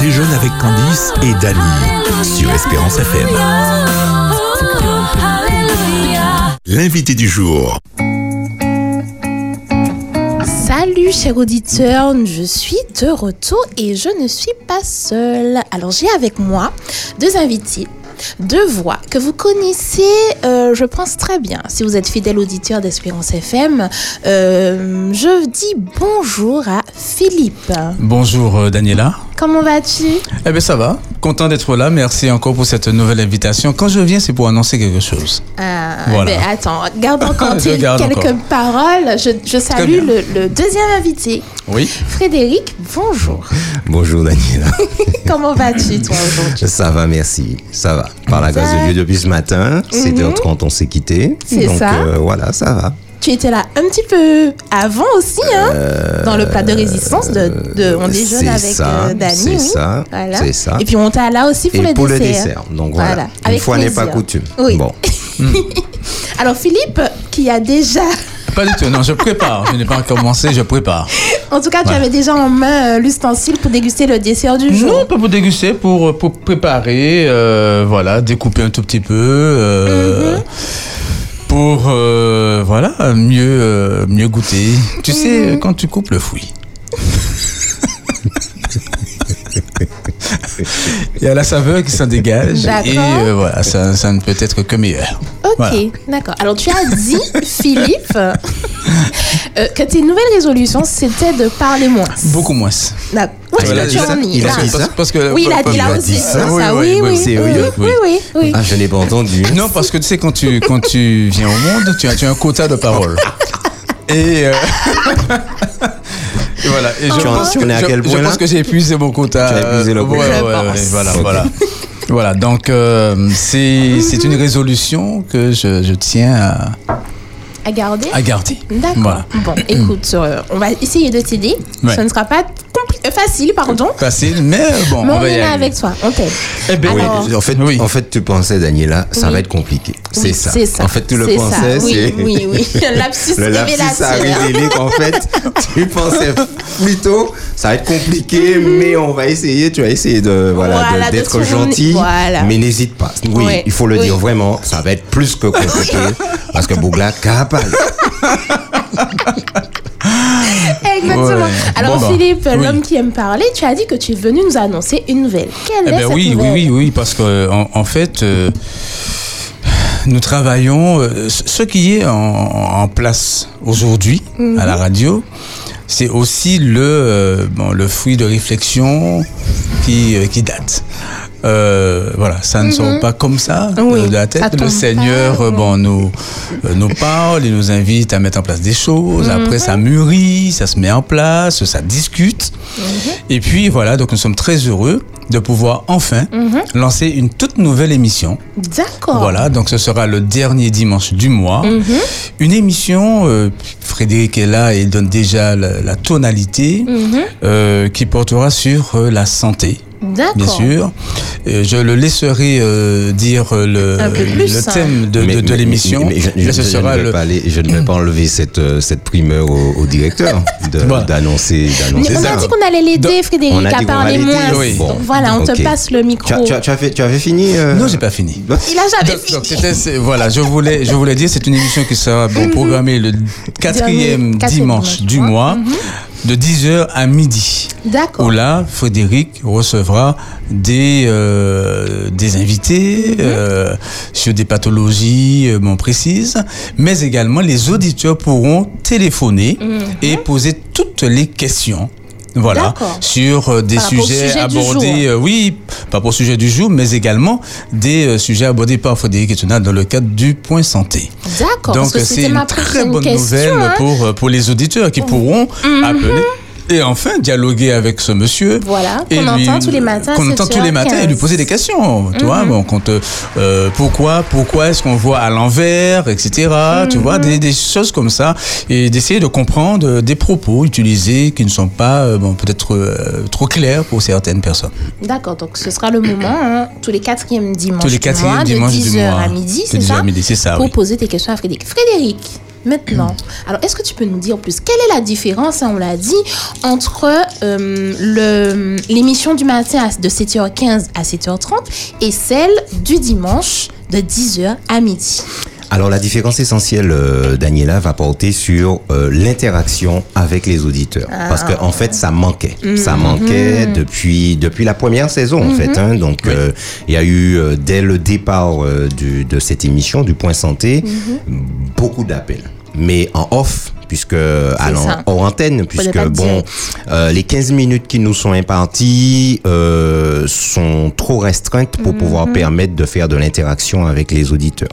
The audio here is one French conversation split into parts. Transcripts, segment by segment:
déjeune avec Candice et Dany sur Espérance FM. L'invité du jour. Salut chers auditeurs, je suis de retour et je ne suis pas seule. Alors j'ai avec moi deux invités deux voix que vous connaissez, euh, je pense très bien. Si vous êtes fidèle auditeur d'Espérance FM, euh, je dis bonjour à Philippe. Bonjour euh, Daniela. Comment vas-tu? Eh bien ça va, content d'être là. Merci encore pour cette nouvelle invitation. Quand je viens, c'est pour annoncer quelque chose. Ah, voilà. Ben, attends, garde encore quelques paroles. Je, je salue le, le, deuxième invité. Oui. Frédéric, bonjour. Bonjour Daniela. Comment vas-tu toi aujourd'hui? Ça va, merci. Ça va. Par la grâce de Dieu depuis ce matin, 7h30 mhm. on s'est quitté. C'est ça. Euh, voilà, ça va. Tu étais là un petit peu avant aussi, hein, dans le plat de résistance de, de On déjeune avec ça, euh, Dani. C'est ça, voilà. c'est ça. Et puis on t'a là aussi pour, Et le, pour dessert. le dessert. Donc voilà, Voilà. une Avec fois n'est pas coutume. Oui. Bon, Alors Philippe, qui a déjà, Pas du tout, non, je prépare. Je n'ai pas commencé, je prépare. en tout cas, tu Ouais. avais déjà en main euh, l'ustensile pour déguster le dessert du jour. Non, pas pour déguster, pour, pour préparer, euh, voilà, découper un tout petit peu. euh, Pour euh, voilà mieux euh, mieux goûter. Tu sais quand tu coupes le fruit. Il y a la saveur qui s'en dégage D'accord. et euh, voilà ça, ça ne peut être que meilleur. Ok, Voilà. d'accord. Alors tu as dit, Philippe, euh, que tes nouvelles résolutions, c'était de parler moins. Beaucoup moins. D'accord. Est-ce il a dit ça Il a là dit ça Parce, parce que Oui, il a dit là aussi. ça. Oui, oui, oui, oui, oui, c'est oui, oui. oui, oui, oui. ah, je n'ai pas entendu. Non, parce que tu sais, quand tu, quand tu viens au monde, tu as, tu as un quota de parole. Et, euh, et voilà. Et je pense que, à je- quel je point, pense là que j'ai épuisé mon quota. Tu as épuisé le quota. ouais, Je ouais, ouais, pense. voilà, voilà. Voilà, donc euh, c'est c'est une résolution que je, je tiens à, À garder à garder. D'accord. Voilà. Bon, écoute, euh, on va essayer de t'aider. Ouais. Ce ne sera pas facile, pardon. Facile, mais bon, Mais on on va y est là avec toi. T'aide. Eh ben, Oui, Alors- en fait, Oui. en fait, tu pensais, Daniela, ça Oui. va être compliqué. C'est Oui, ça. C'est ça. En fait, tu le pensais. Oui, c'est. oui, oui. Lapsus Le lapsus a révélateur. révélé qu'en fait, tu pensais plutôt, ça va être compliqué, mais on va essayer, tu vas essayer de, voilà. Voilà, de d'être gentil. voilà. Mais n'hésite pas. Oui, Ouais. il faut le Oui. dire vraiment, ça va être plus que compliqué. parce que Bougla capable. Exactement. Ouais. Alors, Bon, bah, Philippe, oui. l'homme qui aime parler, tu as dit que tu es venu nous annoncer une nouvelle. Quelle Eh est ben cette oui, oui, nouvelle oui, oui, parce que en, en fait, euh, nous travaillons. euh, ce qui est en, en place aujourd'hui Mhm. à la radio, c'est aussi le euh, bon, le fruit de réflexion qui qui date. Euh, voilà, ça ne sort pas comme ça euh. Oui, de la tête. Le Seigneur, pas, euh, bon, nous nous parle, il nous invite à mettre en place des choses. Mhm. Après, ça mûrit, ça se met en place, ça discute. Mhm. Et puis voilà, donc nous sommes très heureux de pouvoir enfin Mhm. lancer une toute nouvelle émission. D'accord. Voilà, donc ce sera le dernier dimanche du mois. Une émission, euh, Frédéric est là et il donne déjà la, la tonalité, euh, qui portera sur la santé. D'accord. Bien sûr. Euh, je le laisserai euh, dire euh, le, plus, le hein. thème de, de- de l'émission. Mais, mais je, je- Là, ce je sera ne vais le, pas aller- je ne vais pas enlever cette, cette primeur au, au directeur de- Voilà. d'annoncer on ça. a dit qu'on allait l'aider, Frédéric, à parler moins. Donc Bon, voilà, on te passe le micro. Tu as, tu as- tu as fait, tu avais fini euh Non, j'ai pas fini. Il a jamais Donc, fini. donc, c'était- c'est- voilà, je voulais, je voulais dire, c'est une émission qui sera Mhm. bon, programmée le quatrième dimanche dimanche du du mois, de 10h à midi. D'accord. Où là, Frédéric recevra des, euh, des invités Mhm. euh, sur des pathologies euh, bon, précises, mais également les auditeurs pourront téléphoner et poser toutes les questions. Voilà, sur euh, des sujets sujet abordés, euh, oui, pas pour le sujet du jour, mais également des euh, sujets abordés par Frédéric Etuna dans le cadre du point santé. D'accord. Donc c'est ma une très bonne question, nouvelle hein. Pour, pour les auditeurs qui pourront appeler et enfin dialoguer avec ce monsieur. Voilà, qu'on entend tous les matins Qu'on entend tous les matins et lui 7h15. poser des questions. Tu vois, bon, quand, euh, euh, pourquoi, pourquoi est-ce qu'on voit à l'envers, etc. Tu vois, des, des choses comme ça et d'essayer de comprendre des propos utilisés qui ne sont pas, euh, bon, peut-être euh, trop clairs pour certaines personnes. D'accord, donc ce sera le moment, hein, tous les quatrièmes dimanches Tous les du quatrièmes mois, dimanches de du 10h mois. à midi, De c'est 10h ça à midi, c'est ça, Pour oui. poser tes questions à Frédéric. Frédéric, Maintenant, alors est-ce que tu peux nous dire plus quelle est la différence, hein, on l'a dit, entre euh, le- l'émission du matin à- de 7h15 à 7h30 et celle du dimanche de 10h à midi? Alors la différence essentielle, euh, Daniela, va porter sur euh, l'interaction avec les auditeurs. Parce qu'en en fait, ça manquait. Ça manquait depuis, depuis la première saison, en fait. hein. Donc, euh, il y a eu, euh, dès le départ euh, du- de cette émission, du Point Santé, beaucoup d'appels. Mais en off, puisque ça. hors antenne, puisque bon, euh, les 15 minutes qui nous sont imparties euh, sont trop restreintes pour pouvoir permettre de faire de l'interaction avec les auditeurs.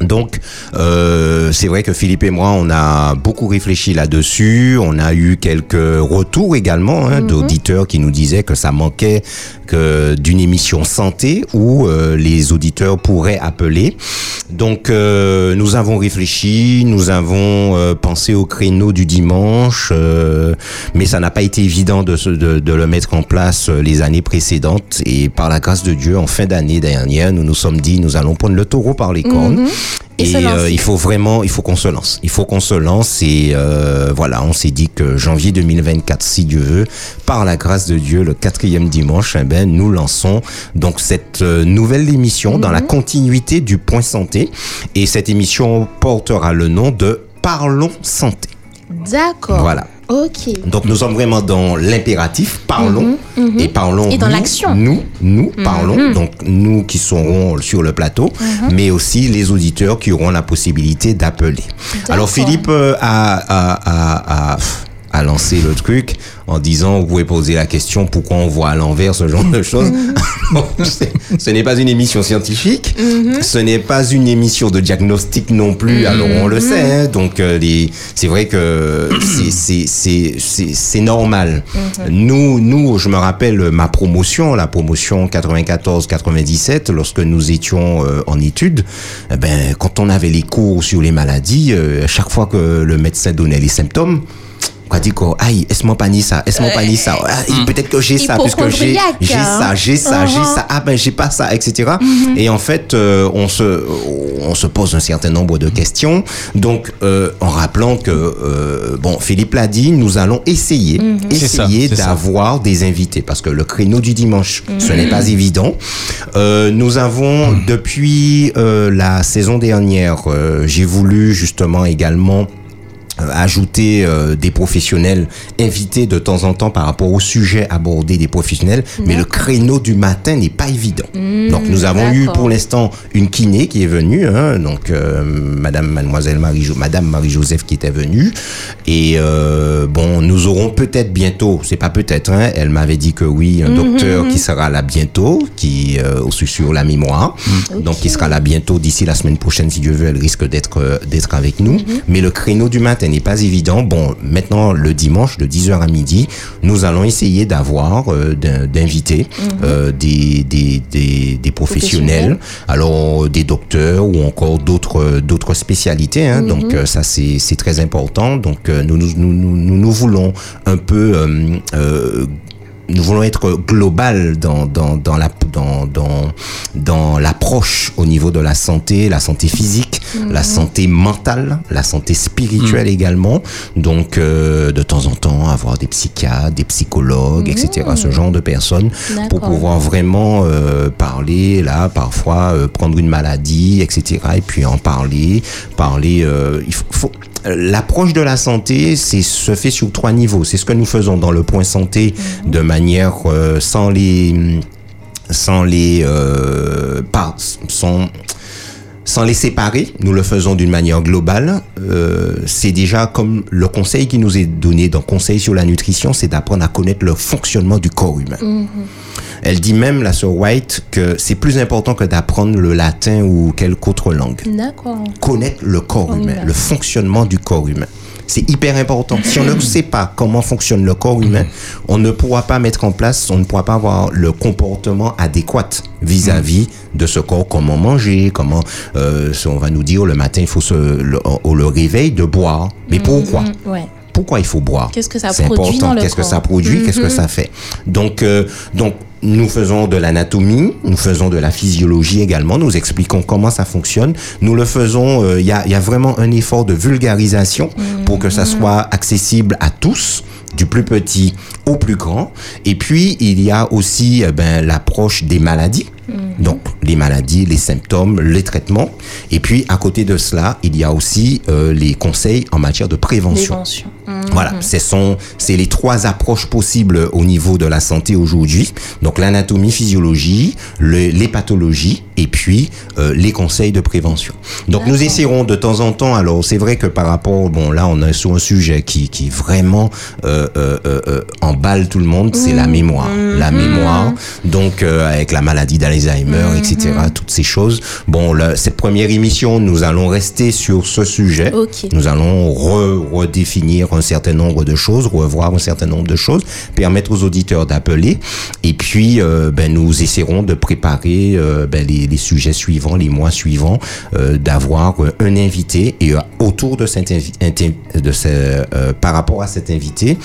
Donc, euh, c'est vrai que Philippe et moi, on a beaucoup réfléchi là-dessus. On a eu quelques retours également hein, d'auditeurs qui nous disaient que ça manquait que d'une émission santé où euh, les auditeurs pourraient appeler. Donc, euh, nous avons réfléchi, nous avons euh, pensé au créneau du dimanche, euh, mais ça n'a pas été évident de, le mettre en place les années précédentes. Et par la grâce de Dieu, en fin d'année dernière, nous nous sommes dit, nous allons prendre le taureau par les cornes. Et euh, il faut vraiment, il faut qu'on se lance. Il faut qu'on se lance et euh, voilà, on s'est dit que janvier 2024, si Dieu veut, par la grâce de Dieu, le quatrième dimanche, eh ben, nous lançons donc cette euh, nouvelle émission dans la Mhm. continuité du Point Santé. Et cette émission portera le nom de Parlons Santé. D'accord. Voilà. Ok. Donc nous sommes vraiment dans l'impératif, parlons et parlons. Mhm, Et dans nous, l'action. Nous, nous parlons. Donc nous qui serons sur le plateau, Mhm. mais aussi les auditeurs qui auront la possibilité d'appeler. Alors Philippe euh, a, a, a, a, a lancé le truc en disant vous pouvez poser la question pourquoi on voit à l'envers ce genre de choses. Ce n'est pas une émission scientifique, Mhm. ce n'est pas une émission de diagnostic non plus. Alors on le sait, hein. donc euh, les, c'est vrai que c'est c'est c'est c'est c'est normal. Nous nous, je me rappelle ma promotion, la promotion 94-97, lorsque nous étions euh, en études, eh ben quand on avait les cours sur les maladies, euh, à chaque fois que le médecin donnait les symptômes. On dit quoi, aïe, est-ce mon panier ça, est-ce mon panier ça, Ah, peut-être que j'ai ça, puisque j'ai, j'ai hein. ça, j'ai ça, j'ai Uh-huh. ça, ah ben j'ai pas ça, etc. Et en fait, euh, on se, on se pose un certain nombre de questions. Donc, euh, en rappelant que, euh, bon, Philippe l'a dit, nous allons essayer, ça, essayer c'est ça. d'avoir des invités, parce que le créneau du dimanche, ce n'est pas évident. Euh, nous avons depuis euh, la saison dernière, euh, j'ai voulu justement également euh, ajouter euh, des professionnels invités de temps en temps par rapport au sujet abordé des professionnels, mais le créneau du matin n'est pas évident. donc nous avons eu pour l'instant une kiné qui est venue, hein, donc euh, Madame Mademoiselle Marie, Madame Marie Joseph qui était venue, et euh, bon nous aurons peut-être bientôt, c'est pas peut-être, hein, elle m'avait dit que oui, un docteur qui sera là bientôt, qui euh, aussi sur la mémoire, donc qui sera là bientôt. D'ici la semaine prochaine si Dieu veut, elle risque d'être euh, d'être avec nous, mais le créneau du matin n'est pas évident. Bon, maintenant le dimanche de 10h à midi, nous allons essayer d'avoir euh, d'in- d'inviter euh, des, des, des, des professionnels, alors des docteurs ou encore d'autres euh, d'autres spécialités. Hein, Donc euh, ça c'est c'est très important. Donc euh, nous, nous, nous, nous, nous, nous voulons un peu euh, euh, nous voulons être global dans dans dans la dans dans dans l'approche au niveau de la santé, la santé physique, la santé mentale, la santé spirituelle également. Donc euh, de temps en temps avoir des psychiatres, des psychologues, etc. Ce genre de personnes pour pouvoir vraiment euh, parler là parfois euh, prendre une maladie, etc. Et puis en parler, parler. euh, il faut- faut L'approche de la santé, c'est se fait sur trois niveaux. C'est ce que nous faisons dans le point santé de manière euh, sans les sans les euh, par, sans sans les séparer, nous le faisons d'une manière globale. Euh, c'est déjà comme le conseil qui nous est donné dans Conseil sur la nutrition, c'est d'apprendre à connaître le fonctionnement du corps humain. Elle dit même, la sœur White, que c'est plus important que d'apprendre le latin ou quelque autre langue connaître le corps humain. le fonctionnement du corps humain. C'est hyper important. Si on ne sait pas comment fonctionne le corps humain, on ne pourra pas mettre en place, on ne pourra pas avoir le comportement adéquat vis-à-vis de ce corps, comment manger, comment, euh, on va nous dire le matin, il faut se, le, au le réveil de boire. Mais pourquoi? Ouais. pourquoi il faut boire Qu'est-ce que ça C'est produit Qu'est-ce que ça produit Qu'est-ce que ça fait Donc, euh, donc nous faisons de l'anatomie, nous faisons de la physiologie également, nous expliquons comment ça fonctionne. Nous le faisons, euh, il y, a, y a vraiment un effort de vulgarisation pour que ça soit accessible à tous du plus petit au plus grand. Et puis, il y a aussi euh, ben, l'approche des maladies. Donc, les maladies, les symptômes, les traitements. Et puis, à côté de cela, il y a aussi euh, les conseils en matière de prévention. Prévention. Voilà, ce sont c'est les trois approches possibles au niveau de la santé aujourd'hui. Donc l'anatomie, physiologie, le- les pathologies et puis euh, les conseils de prévention. Donc nous essaierons de temps en temps. Alors c'est vrai que par rapport bon là on est sur un sujet qui qui vraiment euh, euh, euh, euh, emballe tout le monde, c'est la mémoire, la mémoire. Donc euh, avec la maladie d'Alzheimer, etc. Toutes ces choses. Bon là, cette première émission, nous allons rester sur ce sujet. Ok. Nous allons re- redéfinir un certain nombre de choses, revoir un certain nombre de choses, permettre aux auditeurs d'appeler. Et puis, euh, ben, nous essaierons de préparer euh, ben, les, les sujets suivants, les mois suivants, euh, d'avoir euh, un invité et euh, autour de cet invi- inti- de ce, euh, par rapport à cet invité,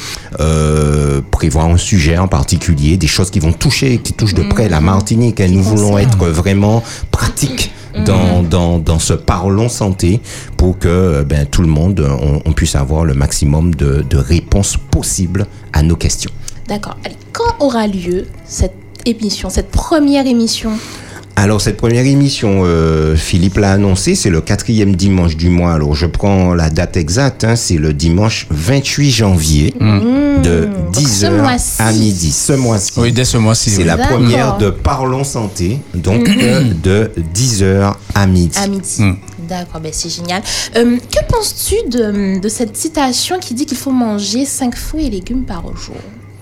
prévoir un sujet en particulier, des choses qui vont toucher, qui touchent de près la Martinique. Et nous voulons être vraiment pratiques dans, dans, dans ce parlons santé pour que euh, ben, tout le monde, euh, on, on puisse avoir le maximum de, de réponses possibles à nos questions. D'accord. Allez, quand aura lieu cette émission, cette première émission Alors cette première émission, euh, Philippe l'a annoncé, c'est le quatrième dimanche du mois. Alors je prends la date exacte, hein, c'est le dimanche 28 janvier de donc ce 10h mois-ci. à midi, ce mois-ci. Oui, dès ce mois-ci. C'est oui. la première de Parlons Santé, donc euh, de 10h à midi. à midi. D'accord, ben c'est génial. Euh, que penses-tu de, de cette citation qui dit qu'il faut manger 5 fruits et légumes par jour?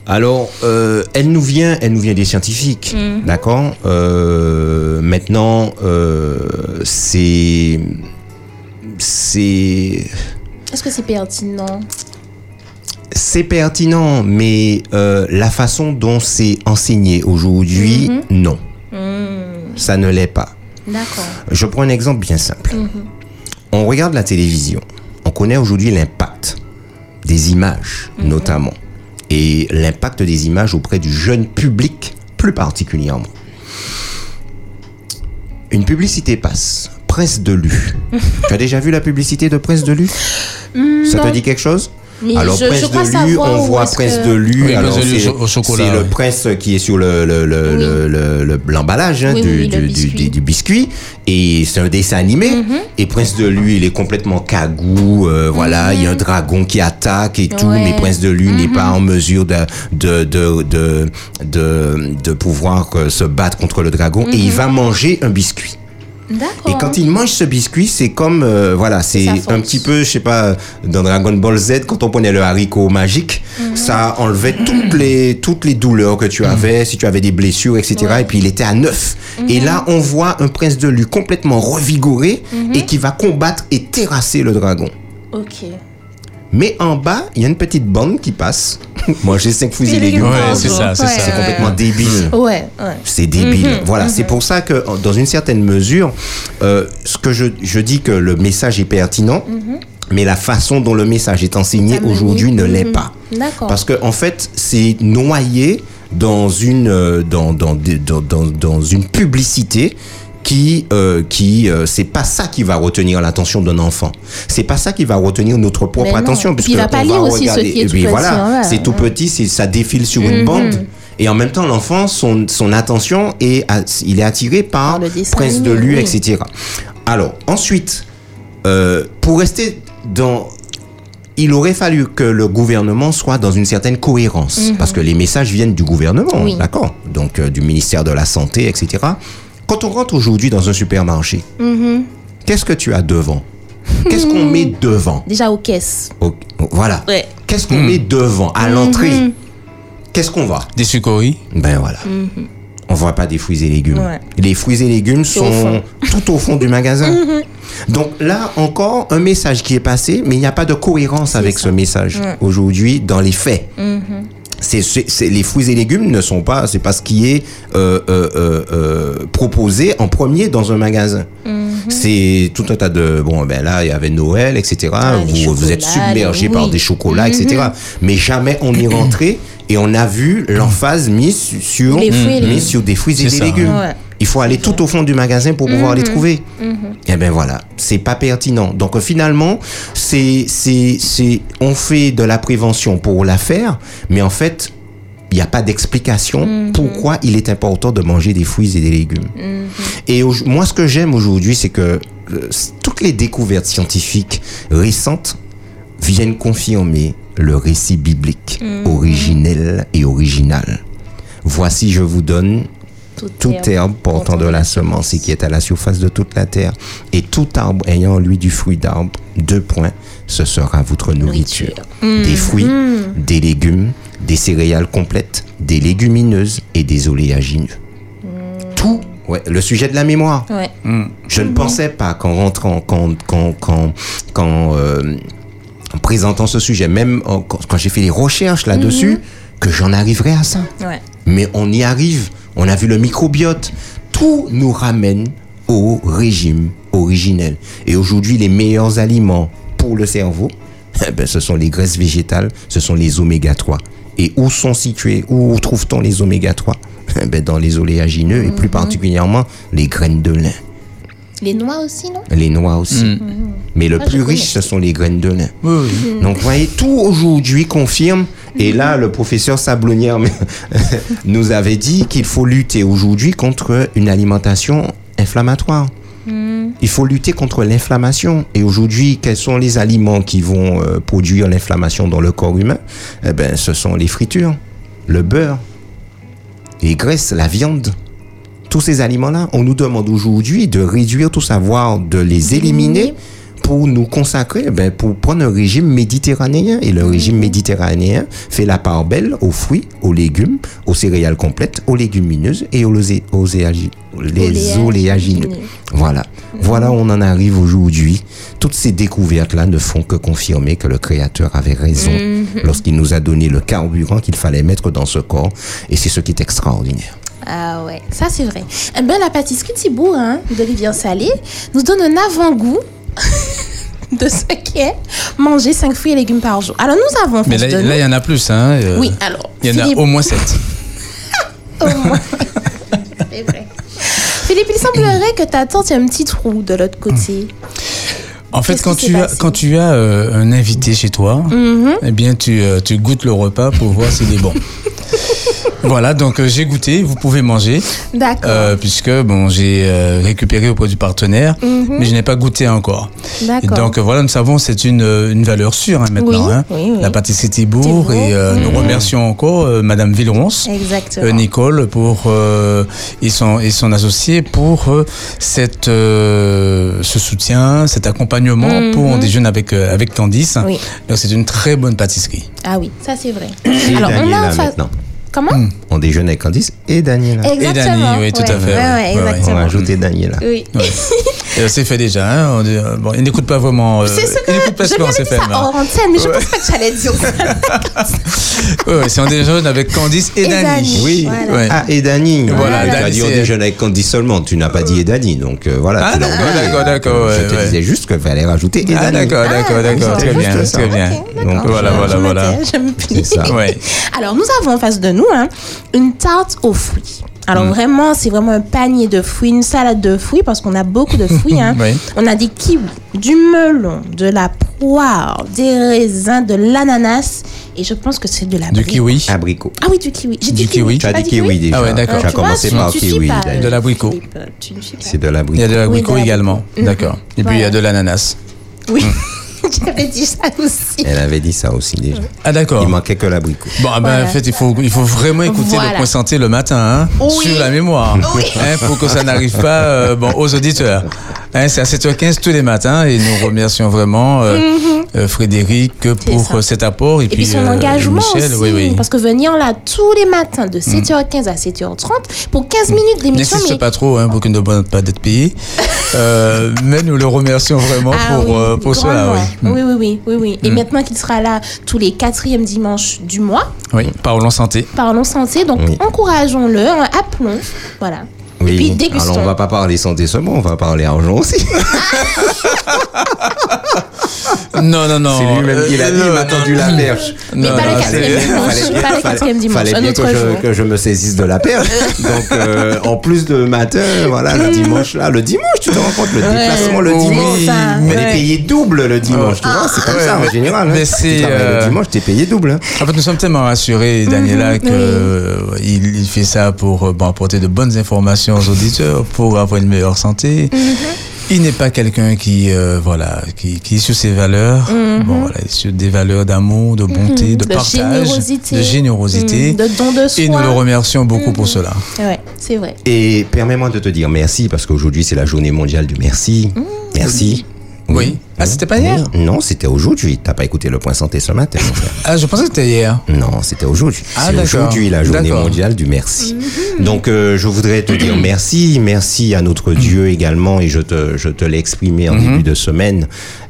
Alors, euh, elle nous vient, elle nous vient des scientifiques, d'accord. Euh, maintenant, euh, c'est, c'est, Est-ce que c'est pertinent? C'est pertinent, mais euh, la façon dont c'est enseigné aujourd'hui, non, ça ne l'est pas. D'accord. Je prends un exemple bien simple. On regarde la télévision. On connaît aujourd'hui l'impact des images, notamment. Et l'impact des images auprès du jeune public, plus particulièrement. Une publicité passe. Prince de Lu. tu as déjà vu la publicité de Prince de Lu? Ça te dit quelque chose? Mais alors je- Prince de Lu, on voit Prince que- de Lu. Oui, c'est le prince qui est sur le le- le- Oui. le- le- le- l'emballage hein, Oui, du, oui, biscuit. du- du biscuit et c'est un dessin animé Mhm. et Prince de Lu il est complètement cagou euh, voilà il y a un dragon qui attaque et tout Mhm. Ouais. Mhm. mais Prince de Lu n'est pas en mesure de de de de de, de pouvoir euh, se battre contre le dragon et Mhm. il va manger un biscuit. Et quand il mange ce biscuit, c'est comme euh, voilà, c'est un petit peu, je sais pas, dans Dragon Ball Z quand on prenait le haricot magique, Mhm. ça enlevait toutes les toutes les douleurs que tu avais, si tu avais des blessures, etc. Ouais. Et puis il était à neuf. Et là, on voit un prince de Lu complètement revigoré et qui va combattre et terrasser le dragon. Ok. Mais en bas, il y a une petite bande qui passe. Moi, j'ai cinq fruits et légumes. Ouais, c'est jour. ça, c'est Ouais, ça. C'est ouais. complètement débile. Ouais, ouais. C'est débile. Mhm, voilà, c'est pour ça que, dans une certaine mesure, euh, ce que je, je dis que le message est pertinent, mais la façon dont le message est enseigné aujourd'hui ne l'est Mhm. pas. D'accord. Parce que en fait, c'est noyé dans une euh, dans, dans, dans, dans une publicité qui euh, qui euh, c'est pas ça qui va retenir l'attention d'un enfant. C'est pas ça qui va retenir notre propre attention puisque il va pas on lire aussi ce regarder- qui est et puis petit, voilà, hein, c'est tout petit, ça défile sur une Mhm. bande et en même temps l'enfant son son attention est il est attiré par, Par Prince de Lu oui. etc. Alors ensuite euh, pour rester dans il aurait fallu que le gouvernement soit dans une certaine cohérence, parce que les messages viennent du gouvernement, Mhm. Oui. d'accord? Donc euh, du ministère de la Santé, etc. Quand on rentre aujourd'hui dans un supermarché, Mhm. qu'est-ce que tu as devant? Qu'est-ce qu'on met devant? Déjà aux caisses. Au- Voilà. Ouais. Qu'est-ce qu'on met devant à l'entrée? Qu'est-ce qu'on va Des sucreries. Ben voilà. On voit pas des fruits et légumes. Ouais. Les fruits et légumes sont tout au fond du magasin. Donc là encore un message qui est passé, mais il n'y a pas de cohérence avec ce message aujourd'hui dans les faits. C'est, c'est- c'est- les fruits et légumes ne sont pas, c'est pas ce qui est euh, euh, euh, euh, proposé en premier dans un magasin. C'est tout un tas de bon ben là il y avait Noël etc. Ah, vous, vous êtes submergé les- par oui. des chocolats etc. Mais jamais on est rentré et on a vu l'emphase mise sur Les fruits et les mise sur des fruits et des ça, légumes. ouais. Il faut aller tout au fond du magasin pour pouvoir les trouver. Eh ben voilà, c'est pas pertinent. Donc euh, finalement, c'est c'est c'est on fait de la prévention pour la faire, mais en fait, il n'y a pas d'explication pourquoi il est important de manger des fruits et des légumes. Et au- moi, ce que j'aime aujourd'hui, c'est que euh, toutes les découvertes scientifiques récentes viennent confirmer le récit biblique originel et original. Voici, je vous donne tout herbe portant de la semence et qui est à la surface de toute la terre, et tout arbre ayant en lui du fruit d'arbre, deux points, ce sera votre nourriture. Des fruits, des légumes, des céréales complètes, des légumineuses et des oléagineux. Tout, ouais, le sujet de la mémoire. Ouais. Je ne pensais pas qu'en rentrant, qu'en, qu'en, qu'en, qu'en, euh, en présentant ce sujet, même en- quand, quand j'ai fait les recherches là-dessus, que j'en arriverais à ça. Ouais. Mais on y arrive. On a vu le microbiote. Tout nous ramène au régime originel. Et aujourd'hui, les meilleurs aliments pour le cerveau, eh ben, ce sont les graisses végétales, ce sont les oméga 3. Et où sont situés, où trouve-t-on les oméga 3 Eh ben, Dans les oléagineux et plus particulièrement les graines de lin. Les noix aussi, non? Les noix aussi. Mais le Ah, plus riche, ce sont les graines de lin. Oui, oui. Donc, vous voyez, tout aujourd'hui confirme. Et là, le professeur Sablonnière nous avait dit qu'il faut lutter aujourd'hui contre une alimentation inflammatoire. Il faut lutter contre l'inflammation. Et aujourd'hui, quels sont les aliments qui vont euh, produire l'inflammation dans le corps humain? Eh ben, ce sont les fritures, le beurre, les graisses, la viande. Tous ces aliments-là, on nous demande aujourd'hui de réduire tout ça, voire de les éliminer pour nous consacrer, eh ben, pour prendre un régime méditerranéen. Et le régime méditerranéen fait la part belle aux fruits, aux légumes, aux céréales complètes, aux légumineuses et aux, oséagi- les Oléagineux. Voilà. Voilà où on en arrive aujourd'hui. Toutes ces découvertes-là ne font que confirmer que le Créateur avait raison lorsqu'il nous a donné le carburant qu'il fallait mettre dans ce corps. Et c'est ce qui est extraordinaire. Ah ouais, ça c'est vrai. Eh ben, la pâtisserie Thibault hein, d'Olivier Salé nous donne un avant-goût de ce qu'est manger 5 fruits et légumes par jour. Alors nous avons en Mais là, il y en a plus. Hein. euh, Oui, alors. Il y en a Philippe- au moins 7. au moins. C'est vrai. Philippe, il semblerait que ta tante, il y a un petit trou de l'autre côté. En fait, quand tu, as, quand tu as euh, un invité chez toi, Mhm. eh bien, tu, euh, tu goûtes le repas pour voir s'il est bon. voilà, donc euh, j'ai goûté, vous pouvez manger, D'accord. euh, puisque bon, j'ai euh, récupéré auprès du partenaire, mais je n'ai pas goûté encore. Et Mhm. D'accord. donc euh, voilà, nous savons c'est une, une valeur sûre hein, maintenant, Oui, hein, oui, oui. la pâtisserie Thibault, et euh, nous mhm. remercions encore euh, Madame Villeronce. Exactement. Euh, Nicole pour euh, et son et son associé pour euh, cette euh, ce soutien, cet accompagnement Mhm. pour on déjeune avec euh, avec Candice. Oui. Donc c'est une très bonne pâtisserie. Ah oui, ça c'est vrai. Alors, on a en face- maintenant. Comment On déjeune avec Candice et Daniela. Exactement. Dani, oui, tout à fait, ouais, ouais, ouais, ouais, ouais. On a ajouté Daniela. Oui. Ouais. Et c'est fait déjà. Hein, on dit, euh, bon, il n'écoute pas vraiment. euh, C'est ce que il pas je ce fait. ça hors antenne, mais je pense pas que j'allais dire ça. C'est on déjeune avec Candice et, Et Dani. Dani. Oui. Voilà. Ah, et Dani. Voilà, tu as Dani, dit on déjeune avec Candice seulement. Tu n'as pas dit et Dani. Donc euh, voilà. Ah, d'accord, d'accord, d'accord, Je te disais juste qu'il fallait rajouter et Ah, Dani. d'accord, d'accord, Ah, d'accord, c'est très bien, très bien. D'accord. Donc voilà, Je- voilà, voilà. C'est ça. Alors, nous avons en face de nous hein, une tarte aux fruits. Alors Mm. vraiment, c'est vraiment un panier de fruits, une salade de fruits parce qu'on a beaucoup de fruits. hein. Oui. On a des kiwis, du melon, de la poire, des raisins, de l'ananas et je pense que c'est de la Du kiwi. Abricot. Ah oui, du kiwi. J'ai dit kiwi. kiwi. Tu as pas dit kiwi déjà. Ah ouais, d'accord. Tu as vois, commencé par kiwi. De l'abricot. Philippe, Tu ne suis pas. C'est de Il y a l'abricot. de l'abricot également. l'abricot. D'accord. Et puis il y a de l'ananas. Oui, j'avais dit ça aussi. Elle avait dit ça aussi déjà. Ah d'accord. Il manquait que l'abricot. Bon, ah ben, Voilà. en fait, il faut, il faut vraiment écouter Voilà. le point santé le matin, hein, Oui. sur la mémoire, Oui. hein, pour que ça n'arrive pas euh, bon, aux auditeurs. Hein, c'est à 7h15 tous les matins et nous remercions vraiment euh, euh, Frédéric pour euh, cet apport et, Et puis son engagement Michel, aussi. oui, oui. Parce que venir là tous les matins de 7h15 à 7h30 pour 15 minutes d'émission. N'insiste mais- pas trop hein, pour qu'il ne demande pas d'être payé. Mais nous le remercions vraiment Ah pour, oui, pour cela. Oui. Oui, oui, oui, oui, oui. Et maintenant qu'il sera là tous les quatrièmes dimanches du mois, oui, parlons santé. parlons santé, donc encourageons-le, hein, appelons. Voilà. Oui, Oui. puis dégustons. Alors on va pas parler santé seulement, on va parler argent aussi. Non, non, non. C'est lui-même qui l'a dit, il m'a tendu la perche. Mais pas non, le c'est- quatrième dimanche. Fallait bien- Pas le fallait- quatrième dimanche. Fallait Un bien autre que je, jour. que je me saisisse de la perche. Donc, euh, en plus de matin, voilà, le dimanche là, le dimanche, tu te rends compte, le déplacement le oui, dimanche, ça, on ouais. est payé double le dimanche, tu vois, c'est comme Ouais, ça en mais- général. mais hein. c'est, Tu travailles euh, le dimanche, t'es payé double. hein. En fait, nous sommes tellement rassurés, Daniela, que oui. euh, il, il fait ça pour euh, bon, apporter de bonnes informations aux auditeurs, pour avoir une meilleure santé. Il n'est pas quelqu'un qui, euh, voilà, qui, qui est sur ses valeurs. Bon, voilà, il est sur des valeurs d'amour, de bonté, de, De partage, générosité. de générosité. Mm, de don de soi. Et nous le remercions beaucoup pour cela. Ouais, c'est vrai. Et permets-moi de te dire merci parce qu'aujourd'hui c'est la journée mondiale du merci. Merci. Oui. Ah, c'était pas hier. Non, c'était aujourd'hui. T'as pas écouté le point santé ce matin, mon frère. Ah, je pensais que c'était hier. Non, c'était aujourd'hui. Ah, c'est aujourd'hui la journée mondiale du merci. Donc, euh, je voudrais te dire merci. Merci à notre Dieu également. Et je te, je te l'ai exprimé en début de semaine.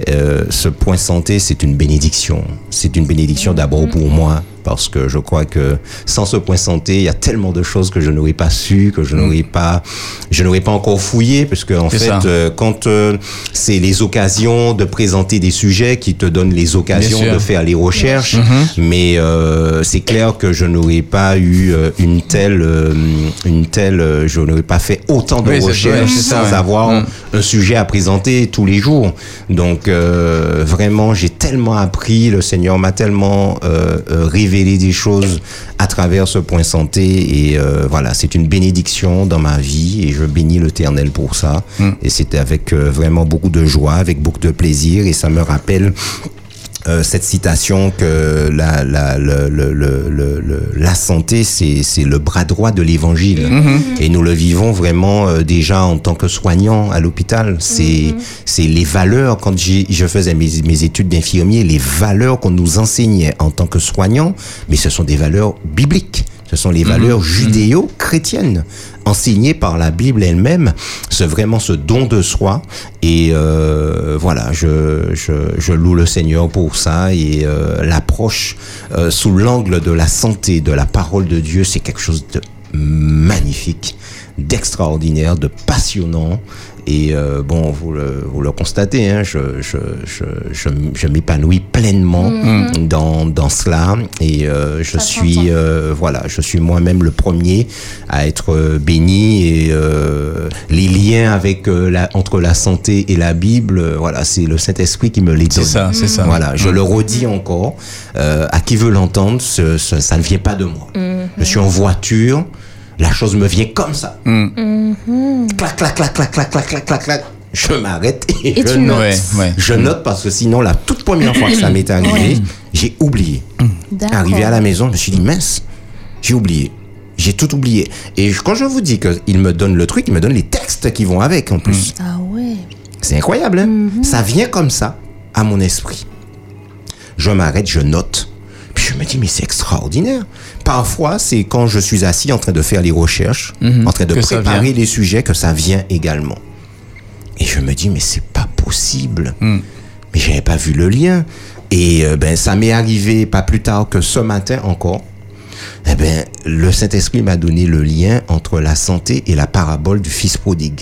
Euh, ce point santé, c'est une bénédiction. C'est une bénédiction d'abord pour moi. Parce que je crois que sans ce point santé, il y a tellement de choses que je n'aurais pas su, que je n'aurais pas, je n'aurais pas encore fouillé, parce que en fait, euh, quand euh, c'est les occasions de présenter des sujets qui te donnent les occasions de faire les recherches, mais euh, c'est clair que je n'aurais pas eu euh, une telle, euh, une telle, je n'aurais pas fait autant de Oui, recherches ça, sans ouais. avoir Mm. un sujet à présenter tous les jours. Donc euh, vraiment, j'ai tellement appris, le Seigneur m'a tellement révélé des choses à travers ce point santé et euh, voilà, c'est une bénédiction dans ma vie et je bénis l'Éternel pour ça. Et c'était avec euh, vraiment beaucoup de joie, avec beaucoup de plaisir et ça me rappelle euh, cette citation que la, la, le, le, le, la santé, c'est c'est le bras droit de l'évangile. Et nous le vivons vraiment euh, déjà en tant que soignants à l'hôpital. C'est c'est les valeurs, quand je faisais mes, mes études d'infirmier, les valeurs qu'on nous enseignait en tant que soignants, mais ce sont des valeurs bibliques. Ce sont les valeurs judéo-chrétiennes enseignées par la Bible elle-même. C'est vraiment ce don de soi. Et euh, voilà, je, je, je loue le Seigneur pour ça. Et euh, l'approche euh, sous l'angle de la santé, de la parole de Dieu, c'est quelque chose de magnifique, d'extraordinaire, de passionnant. Et euh, bon, vous le, vous le constatez, hein, je, je, je, je, je m'épanouis pleinement dans, dans cela. Et euh, je suis, euh, voilà, je suis moi-même le premier à être euh, béni. Et euh, les liens avec euh, la, entre la santé et la Bible, voilà, c'est le Saint-Esprit qui me les C'est donne. ça, c'est ça. Voilà, je le redis encore. euh, à qui veut l'entendre, ce- ce- ça ne vient pas de moi. Je suis en voiture, la chose me vient comme ça. Clac, clac, clac, clac, clac, clac, clac, clac, clac. Je m'arrête et, Et je note. notes. Ouais, ouais. Je note parce que sinon, la toute première fois que ça m'est arrivé, j'ai oublié. Arrivé à la maison, je me suis dit, mince, j'ai oublié. J'ai tout oublié. Et quand je vous dis qu'il me donne le truc, il me donne les textes qui vont avec en plus. Ah ouais. C'est incroyable, hein Ça vient comme ça à mon esprit. Je m'arrête, je note. Puis je me dis, mais c'est extraordinaire. Parfois, c'est quand je suis assis en train de faire les recherches, en train de préparer les sujets, que ça vient également. Et je me dis, mais c'est pas possible. Mais j'avais pas vu le lien. Et euh, ben, ça m'est arrivé pas plus tard que ce matin encore. Eh ben, le Saint-Esprit m'a donné le lien entre la santé et la parabole du Fils prodigue.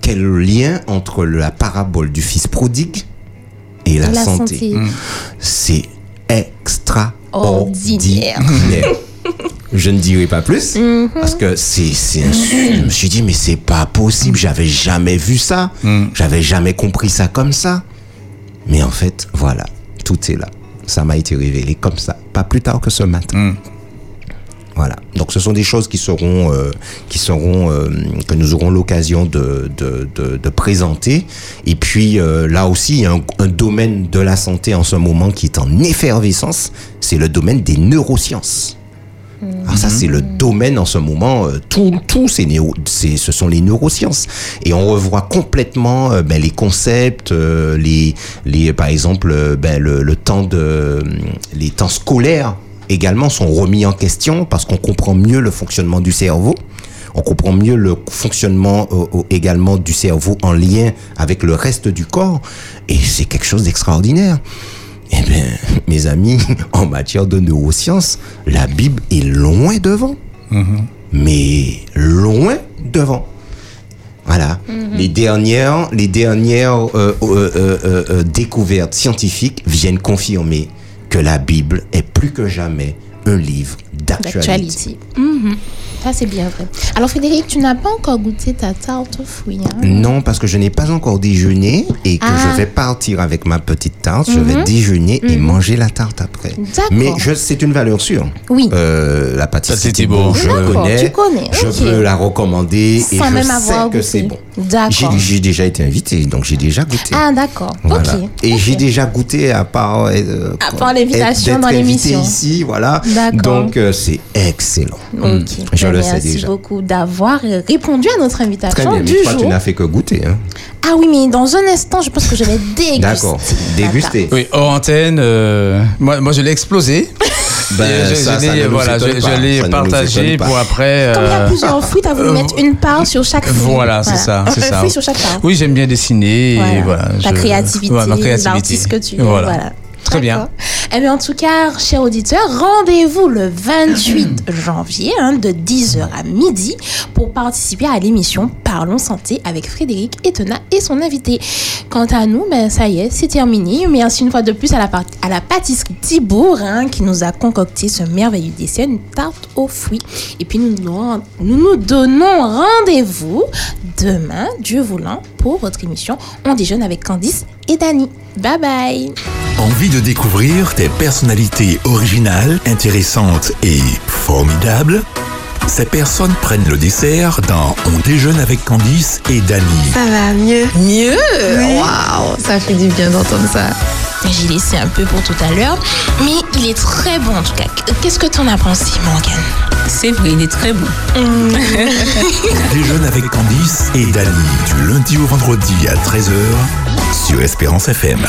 Quel lien entre la parabole du Fils prodigue et la, La santé, santé. C'est Ordinaire. Je ne dirai pas plus parce que c'est je me suis dit mais c'est pas possible, j'avais jamais vu ça. J'avais jamais compris ça comme ça. Mais en fait, voilà, tout est là. Ça m'a été révélé comme ça, pas plus tard que ce matin. Voilà. Donc ce sont des choses qui seront, euh, qui seront, euh, que nous aurons l'occasion de, de, de, de présenter. Et puis euh, là aussi, il y a un, un domaine de la santé en ce moment qui est en effervescence, c'est le domaine des neurosciences. Alors ça, c'est le domaine en ce moment. euh, tout, tout ces néo, c'est, ce sont les neurosciences. Et on revoit complètement euh, ben, les concepts, euh, les, les, par exemple, euh, ben, le, le temps de, les temps scolaires également sont remis en question parce qu'on comprend mieux le fonctionnement du cerveau. On comprend mieux le fonctionnement euh, également du cerveau en lien avec le reste du corps. Et c'est quelque chose d'extraordinaire. Eh bien, mes amis, en matière de neurosciences, la Bible est loin devant. mais loin devant. Voilà. Les dernières, les dernières euh, euh, euh, euh, euh, découvertes scientifiques viennent confirmer que la Bible est plus que jamais un livre d'actualité. Mhm. Ça, c'est bien vrai. Alors, Frédéric, tu n'as pas encore goûté ta tarte aux fruits. hein? Non, parce que je n'ai pas encore déjeuné et que Ah. je vais partir avec ma petite tarte. Je vais déjeuner et manger la tarte après. D'accord. Mais c'est une valeur sûre. Oui. Euh, la pâtisserie Ça, c'est Thibault. je connais. tu connais, Je peux la recommander et Sans je même sais avoir que c'est bon. D'accord. J'ai déjà été invité, donc j'ai déjà goûté. Ah, d'accord. Voilà. Ok. Et j'ai déjà goûté à part, euh, À part l'invitation dans l'émission. ici, voilà. D'accord. Donc euh, c'est excellent. Mm. Je Ben, le sais Merci déjà. beaucoup d'avoir répondu à notre Très invitation bien, mais du toi tu jour. n'as fait que goûter. Hein. Ah oui, mais dans un instant, je pense que je vais déguster. D'accord, déguster. Oui, hors antenne, euh, moi, moi je l'ai explosé. Ben, je, ça, je ça l'ai voilà, je, l'ai partagé pour après. Comme il y a plusieurs fruits, tu as voulu euh, mettre une part sur chaque fruit. Voilà, c'est ça, c'est ça. fruit sur chaque part. Oui, j'aime bien dessiner. Voilà. Et voilà, Ta je- créativité, voilà, ma créativité. l'artiste que tu es. Voilà. Très bien. Eh bien, en tout cas, chers auditeurs, rendez-vous le 28 janvier hein, de 10h à midi pour participer à l'émission Parlons Santé avec Frédéric Etena et son invité. Quant à nous, ben, ça y est, c'est terminé. Merci une fois de plus à la, pâtisserie hein, qui nous a concocté ce merveilleux dessert, une tarte aux fruits. Et puis, nous, nous, nous donnons rendez-vous demain, Dieu voulant, pour votre émission On déjeune avec Candice et Dani. Bye bye Envie de découvrir des personnalités originales, intéressantes et formidables? Ces personnes prennent le dessert dans On déjeune avec Candice et Dany. Ça va mieux? Mieux? Waouh, ça fait du bien d'entendre ça. J'ai laissé un peu pour tout à l'heure, mais il est très bon en tout cas. Qu'est-ce que t'en as pensé, Morgane? C'est vrai, il est très bon. On déjeune avec Candice et Dany du lundi au vendredi à 13h sur Espérance FM.